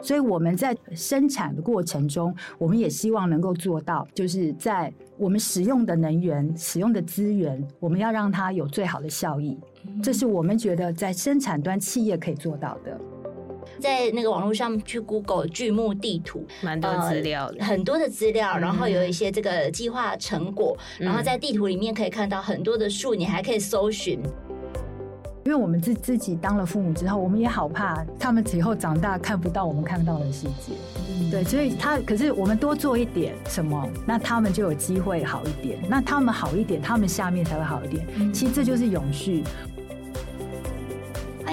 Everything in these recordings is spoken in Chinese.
所以我们在生产的过程中，我们也希望能够做到，就是在我们使用的能源、使用的资源，我们要让它有最好的效益。这是我们觉得在生产端企业可以做到的。在那个网络上去 Google 巨幕地图，蛮多资料的，呃，很多的资料，然后有一些这个计划成果，嗯，然后在地图里面可以看到很多的树，你还可以搜寻。因为我们自自己当了父母之后，我们也好怕他们以后长大看不到我们看到的世界。嗯，对，所以他可是我们多做一点什么，那他们就有机会好一点。那他们好一点，他们下面才会好一点。嗯，其实这就是永续。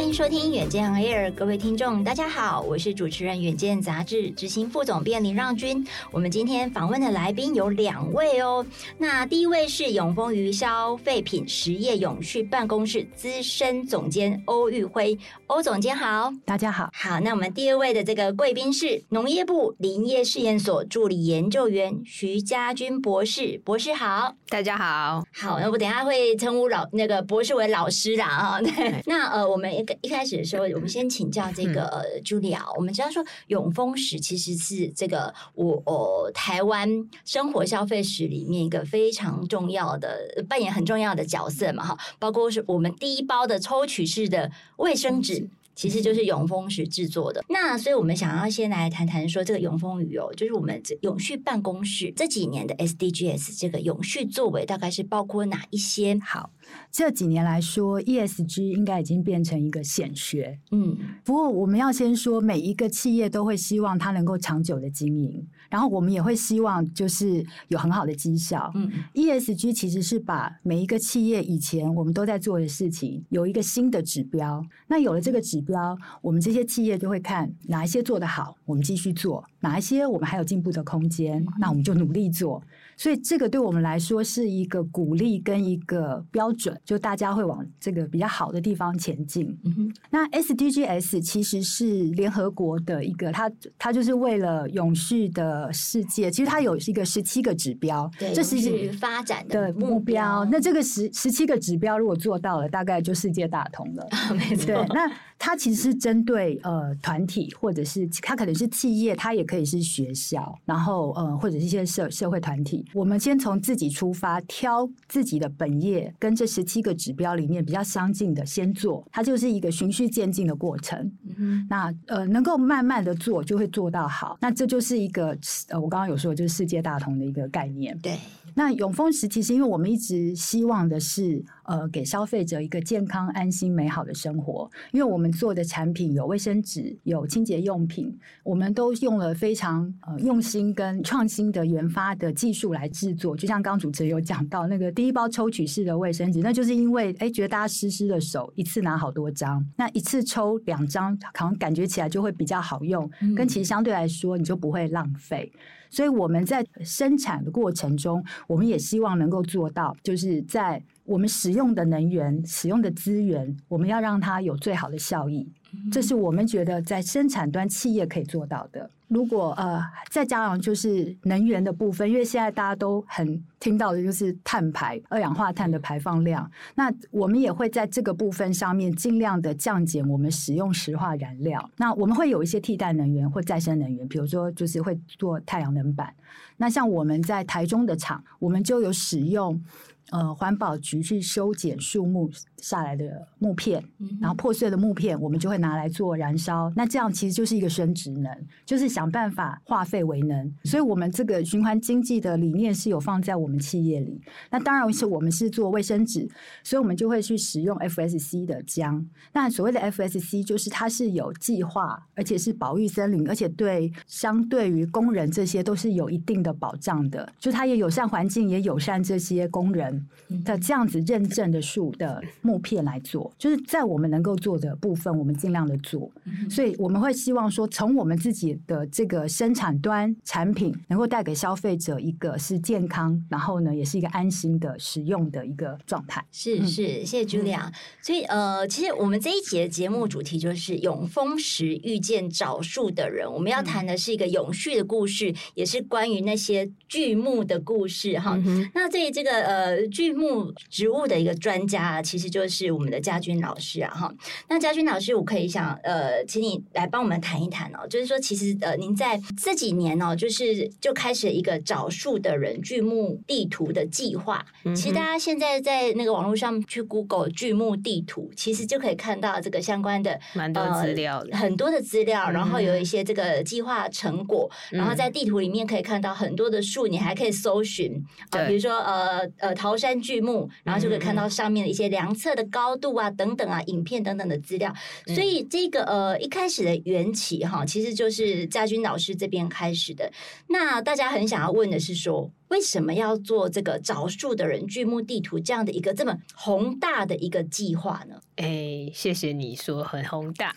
欢迎收听远见 Air，各位听众，大家好，我是主持人远见杂志执行副总编林让君。我们今天访问的来宾有两位哦。那第一位是永丰余消费品实业永续办公室资深总监欧玉辉，欧总监好，大家好。好，那我们第二位的这个贵宾是农业部林业试验所助理研究员徐家军博士，博士好，大家好。好，那我等一下会称呼老那个博士为老师啦啊。对，那呃，我们。一开始的时候，我们先请教这个 Julia。我们知道说永丰史其实是这个我哦台湾生活消费史里面一个非常重要的扮演很重要的角色嘛哈，包括是我们第一包的抽取式的卫生纸。其实就是永丰时制作的，那所以我们想要先来谈谈说这个永丰鱼哦，就是我们这永续办公室这几年的 SDGs 这个永续作为大概是包括哪一些？好，这几年来说，ESG 应该已经变成一个显学，嗯，不过我们要先说，每一个企业都会希望它能够长久的经营，然后我们也会希望就是有很好的绩效，嗯，ESG 其实是把每一个企业以前我们都在做的事情有一个新的指标，那有了这个指标，我们这些企业就会看哪一些做得好，我们继续做；哪一些我们还有进步的空间，那我们就努力做。所以这个对我们来说是一个鼓励跟一个标准，就大家会往这个比较好的地方前进。嗯哼。那 SDGs 其实是联合国的一个，它它就是为了永续的世界，其实它有一个十七个指标，对，这是发展的目标。那这个十十七个指标如果做到了，大概就世界大同了。没错。那它其实是针对呃团体，或者是它可能是企业，它也可以是学校，然后呃或者是一些社社会团体。我们先从自己出发，挑自己的本业跟这十七个指标里面比较相近的先做，它就是一个循序渐进的过程。嗯、那呃，能够慢慢的做，就会做到好。那这就是一个呃，我刚刚有说，就是世界大同的一个概念。对。那永丰时其实，因为我们一直希望的是，呃，给消费者一个健康、安心、美好的生活。因为我们做的产品有卫生纸、有清洁用品，我们都用了非常呃用心跟创新的研发的技术来制作。就像刚主持人有讲到那个第一包抽取式的卫生纸，那就是因为哎，觉得大家湿湿的手一次拿好多张，那一次抽两张，好像感觉起来就会比较好用，跟其实相对来说你就不会浪费。所以我们在生产的过程中，我们也希望能够做到，就是在我们使用的能源、使用的资源，我们要让它有最好的效益。这是我们觉得在生产端企业可以做到的。如果呃再加上就是能源的部分，因为现在大家都很听到的就是碳排、二氧化碳的排放量，那我们也会在这个部分上面尽量的降减我们使用石化燃料。那我们会有一些替代能源或再生能源，比如说就是会做太阳能板。那像我们在台中的厂，我们就有使用。呃，环保局去修剪树木下来的木片，然后破碎的木片，我们就会拿来做燃烧。那这样其实就是一个生职能，就是想办法化废为能。所以，我们这个循环经济的理念是有放在我们企业里。那当然是我们是做卫生纸，所以我们就会去使用 FSC 的浆。那所谓的 FSC 就是它是有计划，而且是保育森林，而且对相对于工人这些都是有一定的保障的。就它也友善环境，也友善这些工人。的这样子认证的树的木片来做，就是在我们能够做的部分，我们尽量的做。所以我们会希望说，从我们自己的这个生产端产品，能够带给消费者一个是健康，然后呢，也是一个安心的使用的一个状态。是是，谢谢 Julia。所以呃，其实我们这一节的节目主题就是永丰时遇见找树的人，我们要谈的是一个永续的故事，也是关于那些巨木的故事哈。那对于这个呃。呃巨木植物的一个专家，其实就是我们的家军老师啊哈。那家军老师，我可以想呃，请你来帮我们谈一谈哦，就是说其实呃，您在这几年哦，就是就开始一个找树的人巨木地图的计划。嗯、其实大家现在在那个网络上去 Google 巨木地图，其实就可以看到这个相关的蛮多资料、呃，很多的资料，然后有一些这个计划成果，嗯、然后在地图里面可以看到很多的树，你还可以搜寻啊、呃，比如说呃呃桃山巨木，然后就可以看到上面的一些量测的高度啊等等啊，影片等等的资料。所以这个呃一开始的缘起哈，其实就是家军老师这边开始的。那大家很想要问的是说，为什么要做这个找树的人巨木地图这样的一个这么宏大的一个计划呢？哎，谢谢你说很宏大，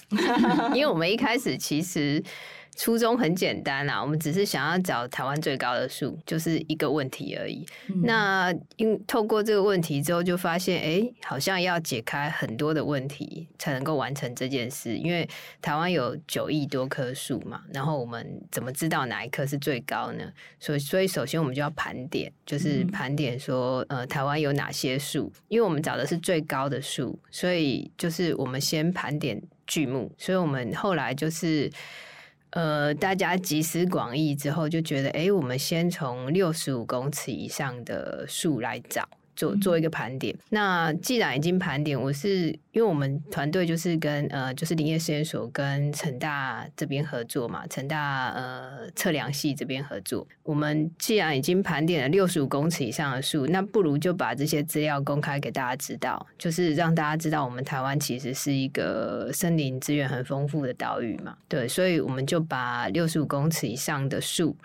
因为我们一开始其实。初衷很简单啦，我们只是想要找台湾最高的树，就是一个问题而已。嗯、那因透过这个问题之后，就发现，哎、欸，好像要解开很多的问题才能够完成这件事。因为台湾有九亿多棵树嘛，然后我们怎么知道哪一棵是最高呢？所以，所以首先我们就要盘点，就是盘点说，呃，台湾有哪些树？因为我们找的是最高的树，所以就是我们先盘点巨木。所以我们后来就是。呃，大家集思广益之后，就觉得，哎，我们先从六十五公尺以上的树来找。做做一个盘点。那既然已经盘点，我是因为我们团队就是跟呃，就是林业实验所跟成大这边合作嘛，成大呃测量系这边合作。我们既然已经盘点了六十五公尺以上的树，那不如就把这些资料公开给大家知道，就是让大家知道我们台湾其实是一个森林资源很丰富的岛屿嘛。对，所以我们就把六十五公尺以上的树。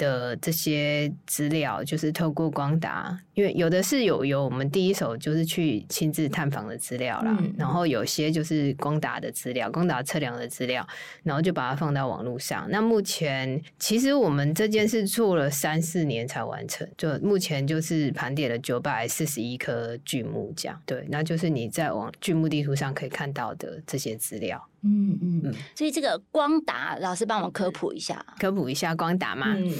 的这些资料就是透过光达，因为有的是有有我们第一手就是去亲自探访的资料啦，嗯、然后有些就是光达的资料，光达测量的资料，然后就把它放到网络上。那目前其实我们这件事做了三四年才完成，就目前就是盘点了九百四十一颗巨木这样。对，那就是你在网巨木地图上可以看到的这些资料。嗯嗯嗯，所以这个光达老师帮我科普一下，科普一下光达嘛。嗯，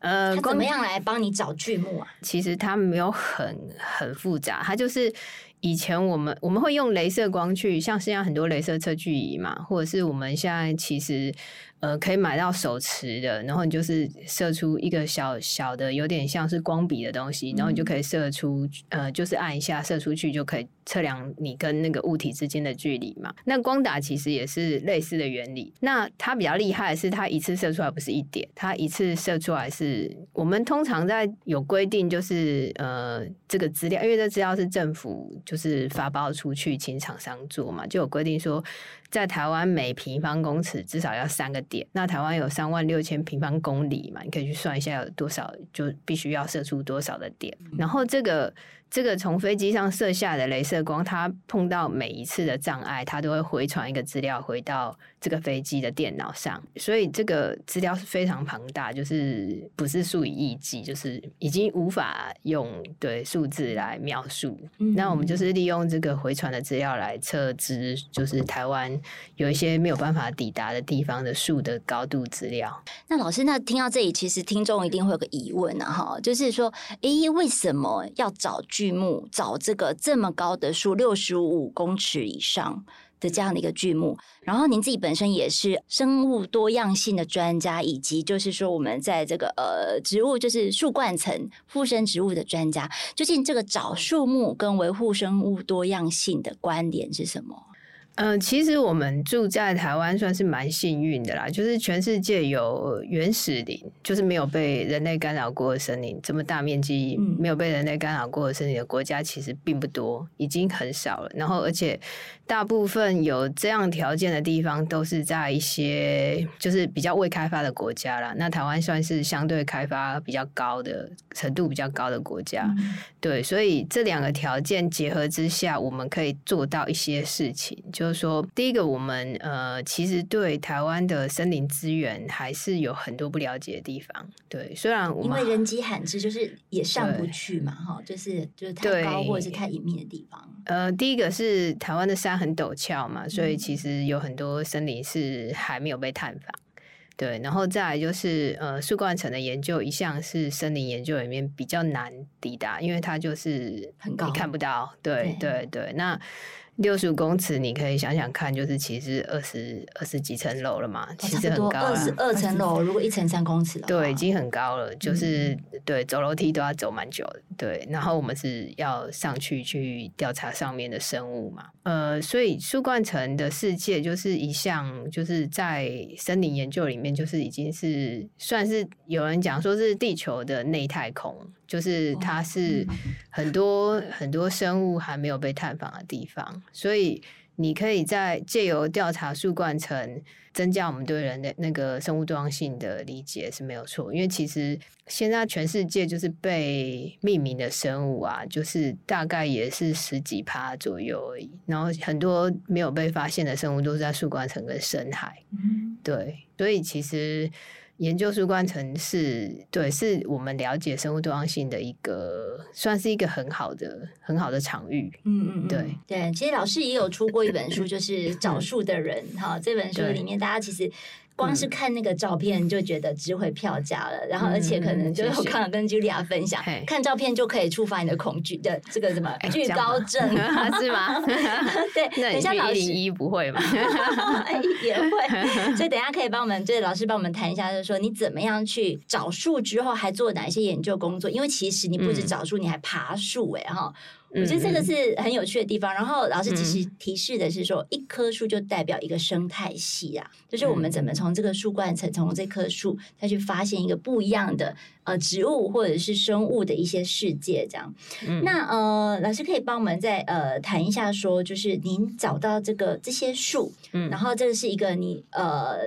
呃，他怎么样来帮你找剧目啊？其实它没有很很复杂，它就是以前我们我们会用镭射光去，像现在很多镭射测距仪嘛，或者是我们现在其实。呃，可以买到手持的，然后你就是射出一个小小的，有点像是光笔的东西，然后你就可以射出，呃，就是按一下射出去就可以测量你跟那个物体之间的距离嘛。那光打其实也是类似的原理，那它比较厉害的是它一次射出来不是一点，它一次射出来是我们通常在有规定，就是呃这个资料，因为这资料是政府就是发包出去请厂商做嘛，就有规定说。在台湾每平方公尺至少要三个点，那台湾有三万六千平方公里嘛，你可以去算一下有多少，就必须要射出多少的点，然后这个。这个从飞机上射下的镭射光，它碰到每一次的障碍，它都会回传一个资料回到这个飞机的电脑上，所以这个资料是非常庞大，就是不是数以亿计，就是已经无法用对数字来描述。嗯、那我们就是利用这个回传的资料来测知，就是台湾有一些没有办法抵达的地方的树的高度资料。那老师，那听到这里，其实听众一定会有个疑问啊，哈，就是说，诶，为什么要找巨木找这个这么高的树，六十五公尺以上的这样的一个巨木，然后您自己本身也是生物多样性的专家，以及就是说我们在这个呃植物就是树冠层附生植物的专家，究竟这个找树木跟维护生物多样性的关联是什么？嗯、呃，其实我们住在台湾算是蛮幸运的啦，就是全世界有原始林，就是没有被人类干扰过的森林，这么大面积没有被人类干扰过的森林的国家其实并不多，已经很少了。然后，而且大部分有这样条件的地方，都是在一些就是比较未开发的国家啦。那台湾算是相对开发比较高的程度比较高的国家，嗯、对，所以这两个条件结合之下，我们可以做到一些事情，就。就是说，第一个，我们呃，其实对台湾的森林资源还是有很多不了解的地方。对，虽然我们因为人迹罕至，就是也上不去嘛，哈，就是就是太高或者是太隐秘的地方。呃，第一个是台湾的山很陡峭嘛，所以其实有很多森林是还没有被探访。对，然后再来就是呃，树冠层的研究一向是森林研究里面比较难抵达，因为它就是很高，你看不到。对对对，对，那。六十五公尺，你可以想想看，就是其实二十二十几层楼了嘛，其实很高了。二十二层楼，如果一层三公尺的，对，已经很高了。就是、嗯、对，走楼梯都要走蛮久的。对，然后我们是要上去去调查上面的生物嘛。呃，所以树冠层的世界就是一项，就是在森林研究里面，就是已经是算是有人讲说是地球的内太空。就是它是很多很多生物还没有被探访的地方，所以你可以在借由调查树冠层，增加我们对人的那个生物多样性的理解是没有错。因为其实现在全世界就是被命名的生物啊，就是大概也是十几趴左右而已。然后很多没有被发现的生物都是在树冠层跟深海。对，所以其实。研究树冠层是对，是我们了解生物多样性的一个，算是一个很好的、很好的场域。嗯嗯，对对。其实老师也有出过一本书，就是找树的人哈。这本书里面，大家其实。光是看那个照片就觉得值回票价了，嗯，然后而且可能就是我刚刚跟 Julia 分享，嗯，看照片就可以触发你的恐惧的这个什么惧高症，欸，是吗？对，等一下老师一不会吗？也会，所以等一下可以帮我们，就是老师帮我们谈一下，就是说你怎么样去找树之后还做哪一些研究工作？因为其实你不止找树，嗯，你还爬树哎哈。我觉得这个是很有趣的地方。然后老师其实提示的是说，一棵树就代表一个生态系啊，就是我们怎么从这个树冠层，从这棵树再去发现一个不一样的呃植物或者是生物的一些世界，这样。嗯、那呃，老师可以帮我们再呃谈一下，说就是您找到这个这些树，嗯，然后这是一个你呃。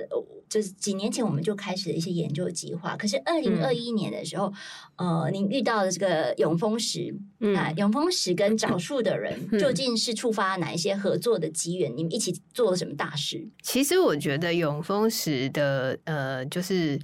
就是几年前我们就开始了一些研究计划，可是二零二一年的时候，嗯、呃，您遇到的这个永丰石，嗯、啊，永丰石跟找树的人究竟是触发哪一些合作的机缘？你们一起做了什么大事？其实我觉得永丰石的呃，就是。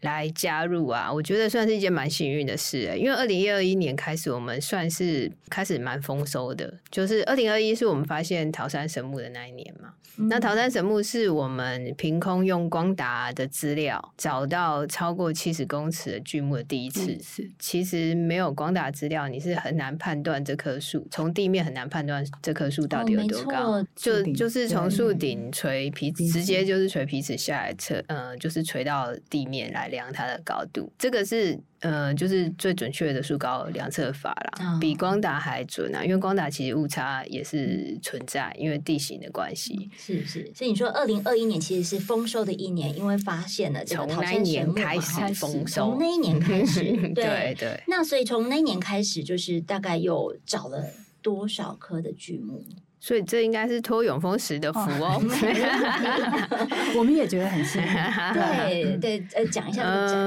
来加入啊，我觉得算是一件蛮幸运的事，欸，因为二零二一年开始，我们算是开始蛮丰收的。就是二零二一是我们发现桃山神木的那一年嘛，嗯、那桃山神木是我们凭空用光达的资料找到超过七十公尺的巨木的第一次。是、嗯，其实没有光达资料，你是很难判断这棵树从地面很难判断这棵树到底有多高。哦、就就是从树顶垂皮，直接就是垂皮尺下来测，呃，就是垂到地面来。量它的高度，这个是呃，就是最准确的树高量测法啦，比光达还准啊。因为光达其实误差也是存在，因为地形的关系。是是，所以你说二零二一年其实是丰收的一年，因为发现了从那一年开始丰收，从那一年开始，对对，对。那所以从那一年开始，就是大概又找了多少棵的巨木？所以这应该是托永丰石的福哦，哦 我们也觉得很幸运。对对，呃，讲一下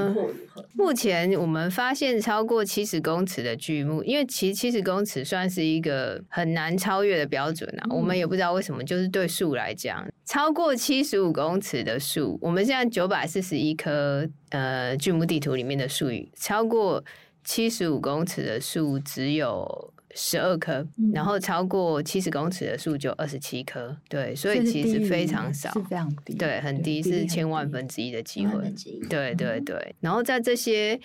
如何？目前我们发现超过七十公尺的巨木，因为其实七十公尺算是一个很难超越的标准啊。嗯、我们也不知道为什么，就是对树来讲，超过七十五公尺的树，我们现在九百四十一棵呃巨木地图里面的树语，超过七十五公尺的树只有。十二棵，然后超过七十公尺的树就二十七棵，对，所以其实非常少，是非常低，对，很低，是千万分之一的机会，对对对。然后在这些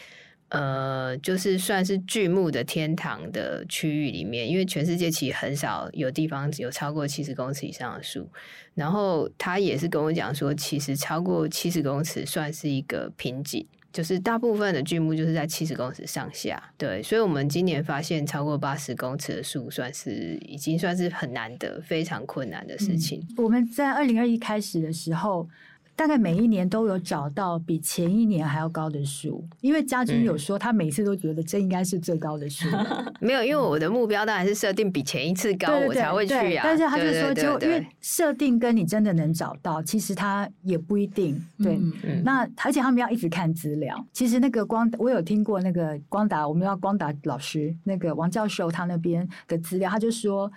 呃，就是算是巨木的天堂的区域里面，因为全世界其实很少有地方有超过七十公尺以上的树。然后他也是跟我讲说，其实超过七十公尺算是一个瓶颈。就是大部分的剧目就是在七十公尺上下，对，所以我们今年发现超过八十公尺的树，算是已经算是很难得、非常困难的事情。嗯，我们在二零二一开始的时候。大概每一年都有找到比前一年还要高的树，因为家军有说他每次都觉得这应该是最高的树。嗯。没有，因为我的目标当然是设定比前一次高，我才会去啊。但是他就说，就因为设定跟你真的能找到，其实他也不一定。对，嗯、那而且他们要一直看资料。其实那个光，我有听过那个光达，我们要光达老师那个王教授他那边的资料，他就说。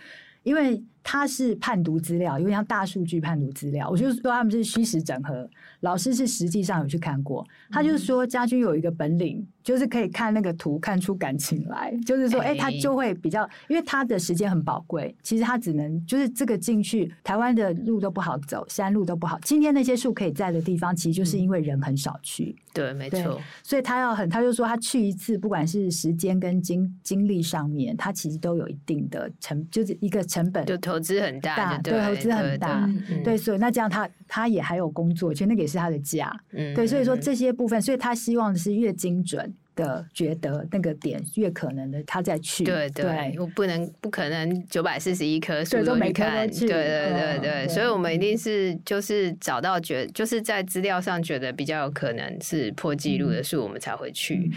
因为它是判读资料，有点像大数据判读资料，我就说他们是虚实整合。老师是实际上有去看过，他就是说家军有一个本领，就是可以看那个图看出感情来，就是说，哎、欸，他就会比较，因为他的时间很宝贵，其实他只能就是这个进去，台湾的路都不好走，山路都不好。今天那些树可以在的地方，其实就是因为人很少去。嗯、对，没错。所以他要很，他就说他去一次，不管是时间跟精精力上面，他其实都有一定的成，就是一个成本，就投资很大，对，投资很大，对。所以那这样他他也还有工作，其实那个也是他的家，嗯，对。所以说这些部分，所以他希望的是越精准。的觉得那个点越可能的，他再去。对对，我不能不可能九百四十一棵树都没看。对对对对，所以我们一定是就是找到觉，就是在资料上觉得比较有可能是破纪录的树，我们才会去。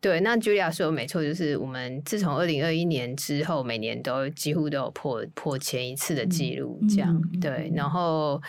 对，那 Julia 说的没错，就是我们自从二零二一年之后，每年都几乎都有破破前一次的记录，这样对，然后。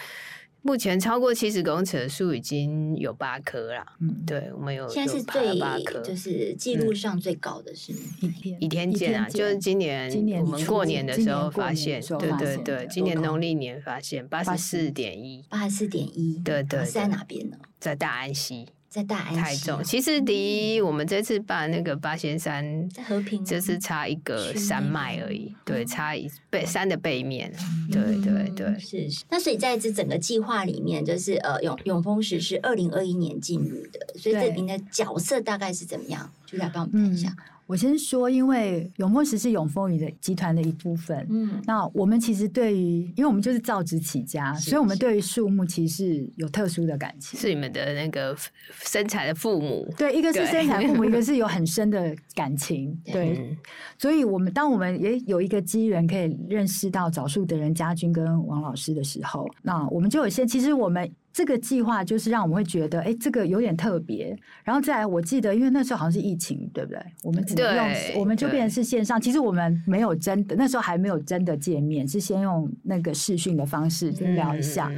目前超过七十公尺的树已经有八棵了。嗯，对，我们有现在是最就是记录上最高的是倚天倚天剑啊，就是今年今年我们过年的时候发现，对对对，今年农历年发现八十四点一，八十四点一，对对，在哪边呢？在大安溪。在大安台中，其实离我们这次办那个八仙山，在和平，就是差一个山脉而已。对，差一背山的背面。对对对，是是。那所以在这整个计划里面，就是呃永永丰石是二零二一年进入的，所以这里的角色大概是怎么样？就来帮我们看一下。我先说，因为永丰石是永丰宇的集团的一部分。嗯，那我们其实对于，因为我们就是造纸起家，是是，所以我们对于树木其实有特殊的感情。是你们的那个生产的父母。对，一个是生产父母，一个是有很深的感情。对，嗯、所以我们当我们也有一个机缘可以认识到枣树的人家军跟王老师的时候，那我们就有些，其实我们。这个计划就是让我们会觉得，哎，这个有点特别。然后再来，我记得，因为那时候好像是疫情，对不对？我们只能用，我们就变成是线上。其实我们没有真的，那时候还没有真的见面，是先用那个视讯的方式聊一下。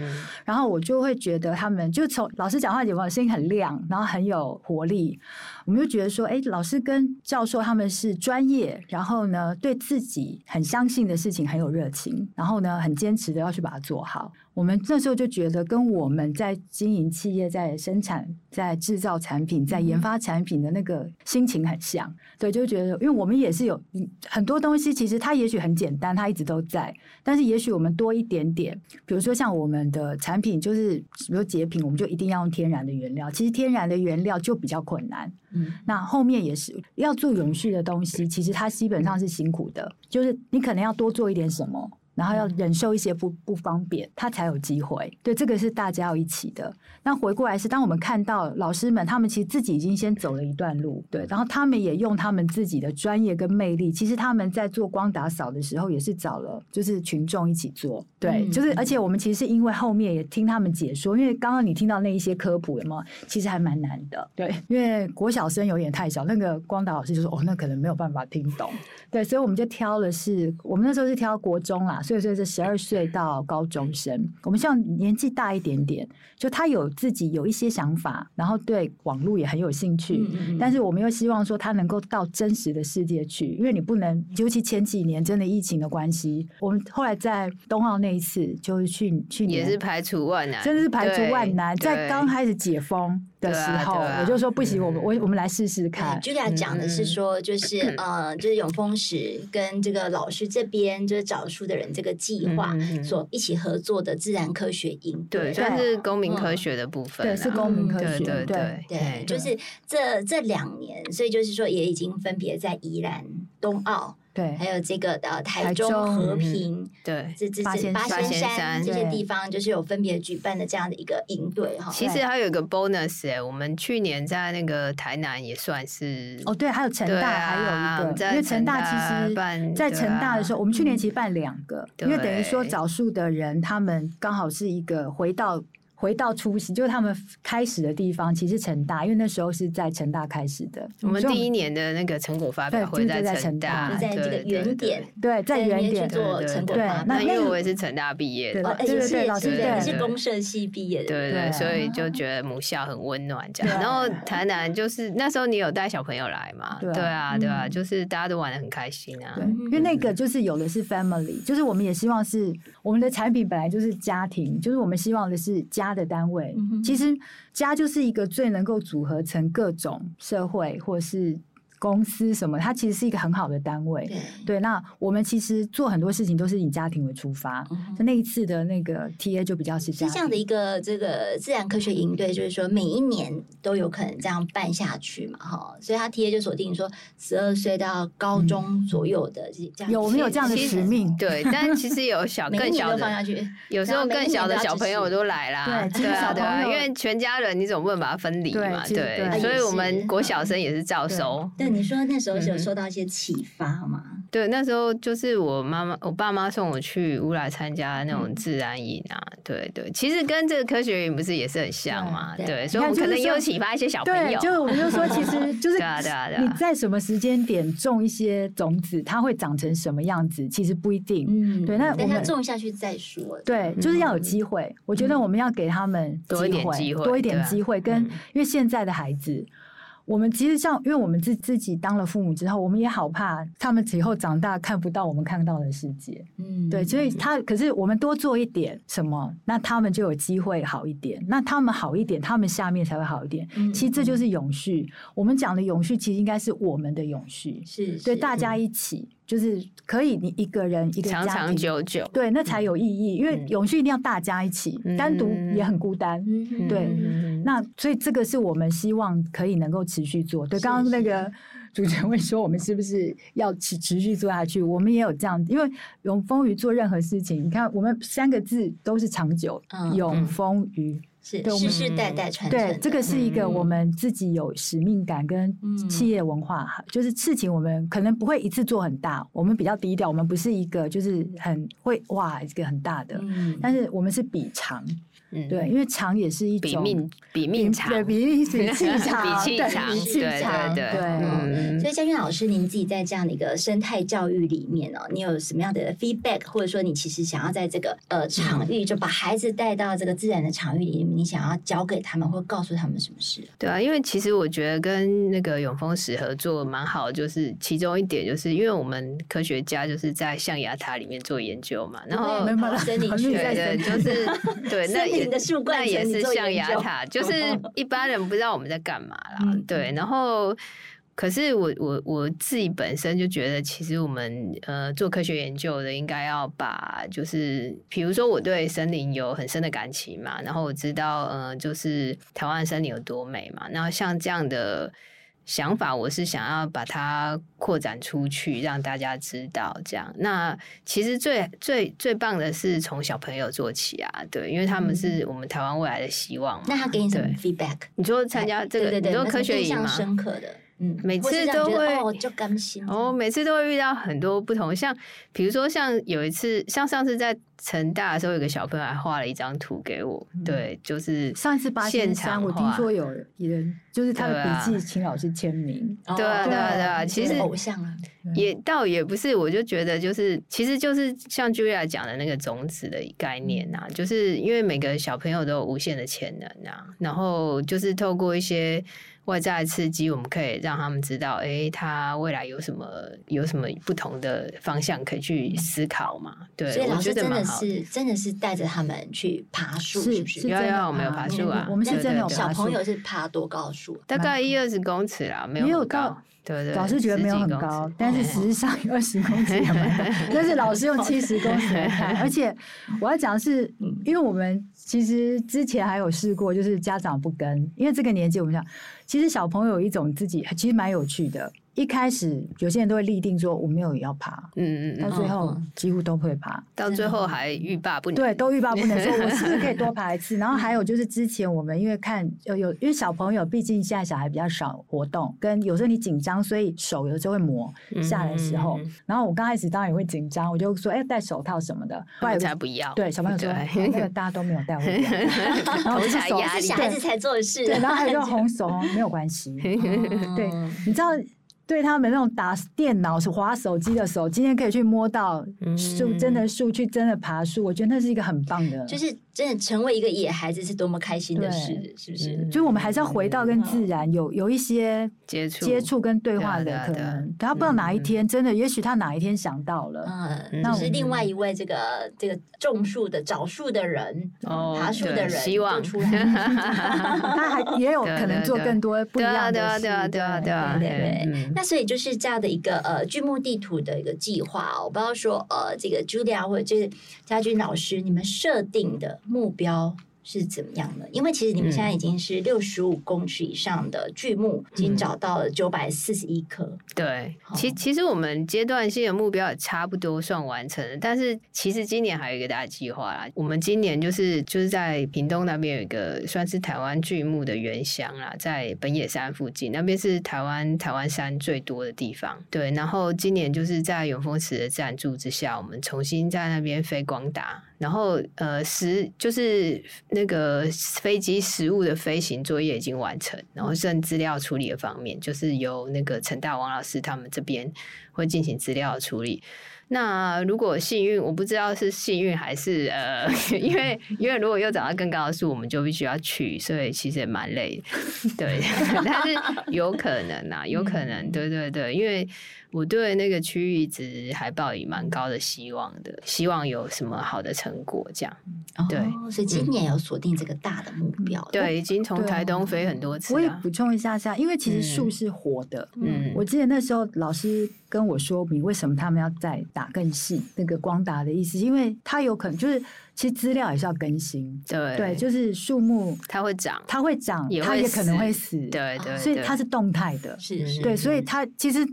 然后我就会觉得他们就从老师讲话有没有声音很亮，然后很有活力。我们就觉得说，哎，老师跟教授他们是专业，然后呢，对自己很相信的事情很有热情，然后呢，很坚持的要去把它做好。我们那时候就觉得，跟我们在经营企业、在生产、在制造产品、在研发产品的那个心情很像。对，就觉得，因为我们也是有很多东西，其实它也许很简单，它一直都在，但是也许我们多一点点，比如说像我们的产品，就是比如洁品，我们就一定要用天然的原料。其实天然的原料就比较困难。那后面也是要做永续的东西，其实它基本上是辛苦的，就是你可能要多做一点什么。然后要忍受一些不不方便，他才有机会。对，这个是大家要一起的。那回过来是，当我们看到老师们，他们其实自己已经先走了一段路，对。然后他们也用他们自己的专业跟魅力，其实他们在做光打扫的时候，也是找了就是群众一起做，对。就是而且我们其实是因为后面也听他们解说，因为刚刚你听到那一些科普有没有？其实还蛮难的，对。因为国小生有点太小，那个光打老师就说哦，那可能没有办法听懂，对。所以我们就挑的是，我们那时候是挑国中啦。所以说是十二岁到高中生，我们希望年纪大一点点，就他有自己有一些想法，然后对网络也很有兴趣，嗯嗯，但是我们又希望说他能够到真实的世界去，因为你不能，尤其前几年真的疫情的关系，我们后来在冬奥那一次，就是去去年也是排除万难，真的是排除万难，在刚开始解封的时候，我就说不行，我们我我们来试试看。Julia 讲的是说，就是呃，就是永丰石跟这个老师这边就是找书的人这个计。计划所一起合作的自然科学营，对，算是公民科学的部分，对，是公民科学，对对对，就是这这两年，所以就是说也已经分别在宜兰冬奥。对，还有这个呃台中和平，对，这这八仙山这些地方，就是有分别举办的这样的一个营队哈。其实还有一个 bonus 哎，我们去年在那个台南也算是哦，对，还有成大还有一个，因为成大其实，在成大的时候，我们去年其实办两个，因为等于说找树的人，他们刚好是一个回到。回到初心，就是他们开始的地方，其实成大，因为那时候是在成大开始的。我们第一年的那个成果发表会在成大，在这个原点，对，在原点做成果发表。那因为我也是成大毕业的，而且是老师也是公社系毕业的，对对，所以就觉得母校很温暖这样。然后台南就是那时候你有带小朋友来嘛？对啊，对啊，就是大家都玩的很开心啊。对，因为那个就是有的是 family，就是我们也希望是我们的产品本来就是家庭，就是我们希望的是家。家的单位。嗯其实家就是一个最能够组合成各种社会或是。公司什么，它其实是一个很好的单位。对对，那我们其实做很多事情都是以家庭为出发。嗯就那一次的那个 TA 就比较是这样是这样的一个这个自然科学营队，就是说每一年都有可能这样办下去嘛，哈，所以他 TA 就锁定说十二岁到高中左右的这样、嗯、有没有这样的使命？对，但其实有小 更小的放下去，有时候更小的小朋友都来啦，对对啊，对啊，因为全家人你总不能把它分离嘛，对，对所以我们国小生也是照收。对，你说那时候是有受到一些启发吗？对，那时候就是我妈妈、我爸妈送我去乌来参加那种自然营啊，对对，其实跟这个科学营不是也是很像嘛，对，所以我可能也有启发一些小朋友。对，就是我们就说，其实 就是对啊对啊对啊，你在什么时间点种一些种子，它会长成什么样子，其实不一定。嗯，对，那我们等它种下去再说。对，就是要有机会。我觉得我们要给他们多一点机会，多一点机会，跟因为现在的孩子。我们其实像，因为我们自自己当了父母之后，我们也好怕他们以后长大看不到我们看到的世界。嗯，对，所以他可是我们多做一点什么，那他们就有机会好一点。那他们好一点，他们下面才会好一点。嗯，其实这就是永续。我们讲的永续，其实应该是我们的永续，是对大家一起。就是可以，你一个人一个家庭长长久久，对，那才有意义。因为永续一定要大家一起，单独也很孤单。对，那所以这个是我们希望可以能够持续做。对，刚刚那个主持人会说，我们是不是要持持续做下去？我们也有这样，因为永丰余做任何事情，你看我们三个字都是长久，永丰余。是世世代代传承。对，这个是一个我们自己有使命感跟企业文化，嗯、就是事情我们可能不会一次做很大，我们比较低调，我们不是一个就是很会哇一个很大的，嗯、但是我们是比长。对，因为长也是一种比命比命长，对，比命比 气长，比气长，对对对对。所以佳君老师，您自己在这样的一个生态教育里面哦，你有什么样的 feedback，或者说你其实想要在这个呃场域，就把孩子带到这个自然的场域里面，你想要教给他们，或告诉他们什么事？对啊，因为其实我觉得跟那个永丰石合作蛮好，就是其中一点就是因为我们科学家就是在象牙塔里面做研究嘛，然后 森林学对，就是对那。那也是象牙塔，就是一般人不知道我们在干嘛啦。嗯、对，然后可是我我我自己本身就觉得，其实我们呃做科学研究的，应该要把就是，比如说我对森林有很深的感情嘛，然后我知道呃，就是台湾森林有多美嘛，然后像这样的。想法我是想要把它扩展出去，让大家知道这样。那其实最最最棒的是从小朋友做起啊，对，因为他们是我们台湾未来的希望嘛。那他给你什么 feedback？你说参加这个，对对对，你说科学营吗？深刻的，嗯，每次都会哦，就甘心哦，每次都会遇到很多不同，像比如说像有一次，像上次在。成大的时候，有个小朋友还画了一张图给我，对，就是上一次八千山，我听说有人就是他的笔记，请老师签名，对啊，对啊，对啊，其实偶像啊，也倒也不是，我就觉得就是，其实就是像 Julia 讲的那个种子的概念呐，就是因为每个小朋友都有无限的潜能啊，然后就是透过一些外在的刺激，我们可以让他们知道，哎，他未来有什么有什么不同的方向可以去思考嘛，对，所以老师真的。是，真的是带着他们去爬树，是不是？有有，我们有爬树啊。我们是真的有爬树。小朋友是爬多高树？大概一二十公尺啦，没有高。对对，老师觉得没有很高，但是实际上有二十公尺也蛮高。但是老师用七十公尺来看，而且我要讲的是，因为我们其实之前还有试过，就是家长不跟，因为这个年纪我们讲，其实小朋友有一种自己其实蛮有趣的。一开始有些人都会立定说我没有也要爬，嗯嗯，到最后几乎都会爬，到最后还欲罢不能。对，都欲罢不能，说我是不是可以多爬一次？然后还有就是之前我们因为看有有，因为小朋友毕竟现在小孩比较少活动，跟有时候你紧张，所以手有时候会磨下来的时候。然后我刚开始当然也会紧张，我就说哎，戴手套什么的，后来才不要。对，小朋友说那个大家都没有戴，我 然后才压小孩子才做的事。对，然后还有个红手没有关系。对，你知道。对他们那种打电脑是滑手机的手，今天可以去摸到树，真的树去真的爬树，我觉得那是一个很棒的。就是真的成为一个野孩子是多么开心的事，是不是？所以我们还是要回到跟自然有有一些接触、接触。跟对话的可能。他不知道哪一天真的，也许他哪一天想到了，嗯，那是另外一位这个这个种树的、找树的人、爬树的人，希望。出来，他还也有可能做更多不一样的事，对啊，对啊，对啊，对对。那所以就是这样的一个呃剧目地图的一个计划，我不知道说呃这个 Julia 或者就是家君老师，你们设定的目标。是怎么样的？因为其实你们现在已经是六十五公尺以上的巨木，已经找到了九百四十一棵。对，其其实我们阶段性的目标也差不多算完成了，但是其实今年还有一个大计划啦。我们今年就是就是在屏东那边有一个算是台湾巨木的原乡啦，在本野山附近，那边是台湾台湾山最多的地方。对，然后今年就是在永丰池的赞助之下，我们重新在那边飞光达。然后，呃，实就是那个飞机实物的飞行作业已经完成，然后剩资料处理的方面，就是由那个陈大王老师他们这边会进行资料处理。那如果幸运，我不知道是幸运还是呃，因为因为如果又找到更高的树，我们就必须要去，所以其实也蛮累的。对，但是有可能啊，有可能，对对对，因为。我对那个区域一直还抱以蛮高的希望的，希望有什么好的成果这样。对，哦、所以今年有锁定这个大的目标。嗯、对，已经从台东飞很多次。我也补充一下下，因为其实树是活的。嗯，我记得那时候老师跟我说你为什么他们要再打更细，那个光达的意思，因为它有可能就是。其实资料也是要更新，对。对，就是树木它会长，它会长，也它也可能会死，对对，所以它是动态的，是是，对，所以它其实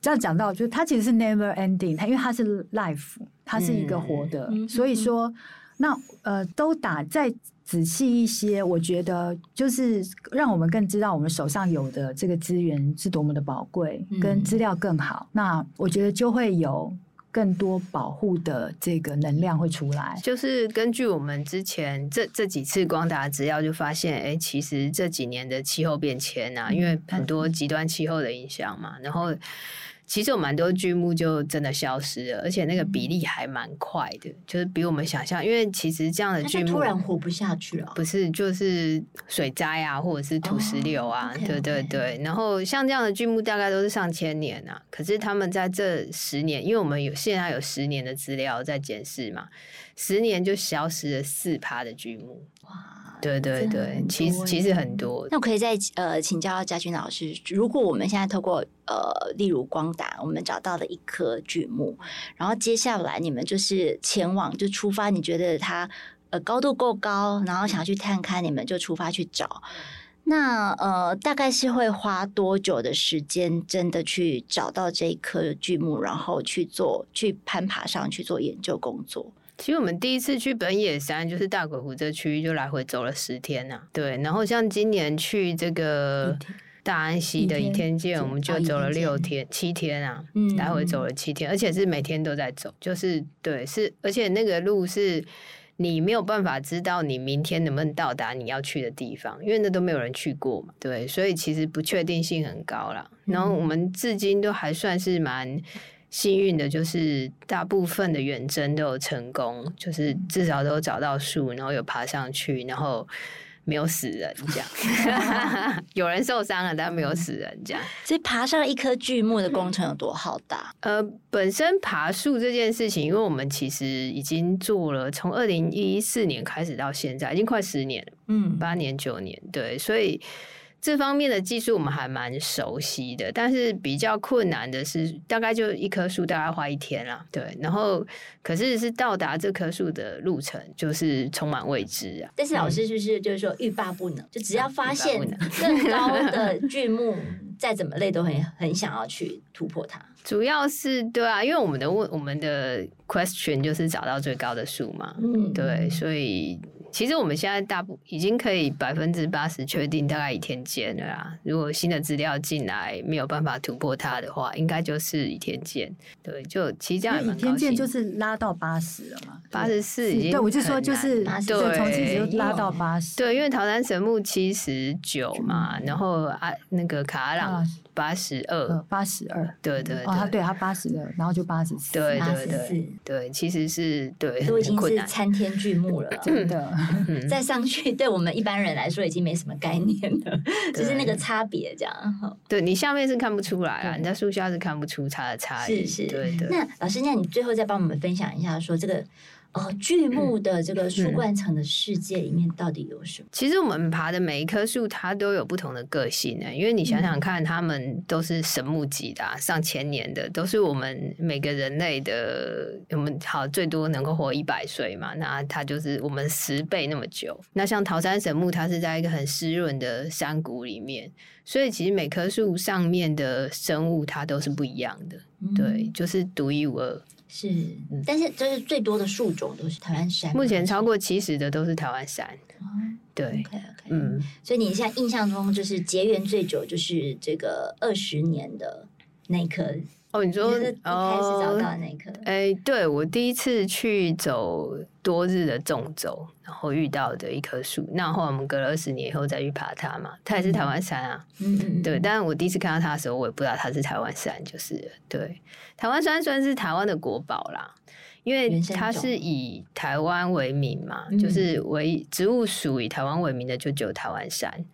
这样讲到，就是它其实是 never ending，它因为它是 life，它是一个活的，所以说那呃都打再仔细一些，我觉得就是让我们更知道我们手上有的这个资源是多么的宝贵，跟资料更好，那我觉得就会有。更多保护的这个能量会出来，就是根据我们之前这这几次光达资料就发现，哎、欸，其实这几年的气候变迁啊，因为很多极端气候的影响嘛，然后。其实有蛮多巨木就真的消失了，而且那个比例还蛮快的，就是比我们想象。因为其实这样的巨木突然活不下去了，不是就是水灾啊，或者是土石流啊，对、oh, okay, 对对。然后像这样的巨木大概都是上千年啊，可是他们在这十年，因为我们有现在有十年的资料在检视嘛，十年就消失了四趴的巨木。哇！对对对，其实其实很多。那我可以再呃请教嘉君老师，如果我们现在透过呃例如光达，我们找到了一棵巨木，然后接下来你们就是前往就出发，你觉得它呃高度够高，然后想要去探勘，你们就出发去找。那呃大概是会花多久的时间，真的去找到这一棵巨木，然后去做去攀爬上去做研究工作？其实我们第一次去本野山，就是大鬼湖这区域，就来回走了十天呐、啊。对，然后像今年去这个大安溪的倚天剑，我们就走了六天、七天啊，来回走了七天，而且是每天都在走，就是对，是而且那个路是你没有办法知道你明天能不能到达你要去的地方，因为那都没有人去过嘛。对，所以其实不确定性很高啦。然后我们至今都还算是蛮。幸运的就是大部分的远征都有成功，就是至少都找到树，然后有爬上去，然后没有死人这样。有人受伤了，但没有死人这样。所以爬上一棵巨木的工程有多浩大？呃，本身爬树这件事情，因为我们其实已经做了，从二零一四年开始到现在，已经快十年了，嗯，八年九年，对，所以。这方面的技术我们还蛮熟悉的，但是比较困难的是，大概就一棵树大概花一天啦，对。然后，可是是到达这棵树的路程就是充满未知啊。但是老师是不是就是说欲罢不能？就只要发现更高的巨木，再怎么累都很很想要去突破它。主要是对啊，因为我们的问我们的 question 就是找到最高的树嘛，嗯，对，所以。其实我们现在大部已经可以百分之八十确定，大概一天见了啦。如果新的资料进来没有办法突破它的话，应该就是一天见。对，就其实这样。一天见就是拉到八十了嘛，八十四已经。对，我就说就是对，从七十拉到八十。对，因为桃山神木七十九嘛，然后啊那个卡阿朗八十二，八十二。对对哦，他对他八十二，然后就八十四。对对对对，其实是对，都已经是参天巨木了，真的。再上去，对我们一般人来说已经没什么概念了，就是那个差别这样。对，你下面是看不出来啊，你在树下是看不出它的差异。是是，对对。那老师，那你最后再帮我们分享一下，说这个。哦，巨木的这个树冠层的世界里面到底有什么？其实我们爬的每一棵树，它都有不同的个性呢。因为你想想看，它们都是神木级的，上千年的，都是我们每个人类的。我们好最多能够活一百岁嘛，那它就是我们十倍那么久。那像桃山神木，它是在一个很湿润的山谷里面，所以其实每棵树上面的生物它都是不一样的，对，就是独一无二。是，但是就是最多的树种都是台湾山。目前超过七十的都是台湾山。哦，对，OK OK，嗯，所以你现在印象中就是结缘最久就是这个二十年的那棵哦，你说一开始找到的那棵？哎、哦，对我第一次去走多日的纵走，然后遇到的一棵树。那后来我们隔了二十年以后再去爬它嘛，它也是台湾山啊。嗯嗯，对。但是我第一次看到它的时候，我也不知道它是台湾山，就是对。台湾山算是台湾的国宝啦，因为它是以台湾为名嘛，就是为植物属以台湾为名的就只有台湾杉。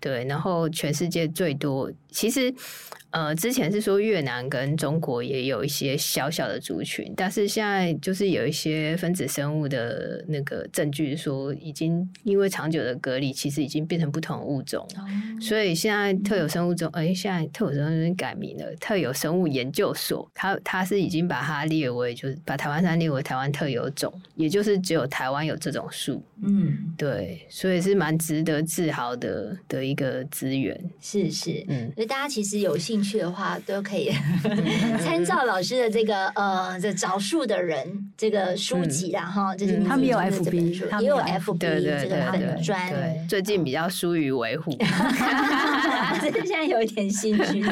对，然后全世界最多其实。呃，之前是说越南跟中国也有一些小小的族群，但是现在就是有一些分子生物的那个证据说，已经因为长久的隔离，其实已经变成不同的物种。哦、所以现在特有生物种，哎、现在特有生物种改名了，特有生物研究所，它它是已经把它列为，就是把台湾山列为台湾特有种，也就是只有台湾有这种树。嗯，对，所以是蛮值得自豪的的一个资源。是是，嗯，所以大家其实有兴趣。的话都可以 参照老师的这个呃，这找树的人这个书籍然后，就是他们有 FB，也有 FB 对对这个粉专，最近比较疏于维护，现在有一点兴趣，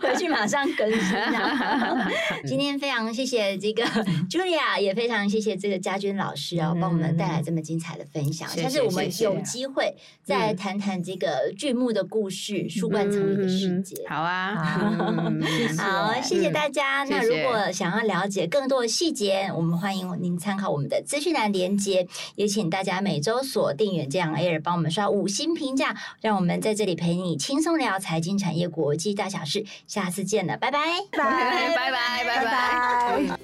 回去马上更新啊。今天非常谢谢这个 Julia，也非常谢谢这个家军老师啊，帮我们带来这么精彩的分享。下次我们有机会再谈谈这个巨木的故事，树冠层里的世界。好啊。好，好，谢谢大家。那如果想要了解更多的细节，我们欢迎您参考我们的资讯栏连接。也请大家每周锁定远见 Air，帮我们刷五星评价，让我们在这里陪你轻松聊财经产业国际大小事。下次见了，拜拜，拜拜，拜拜，拜拜。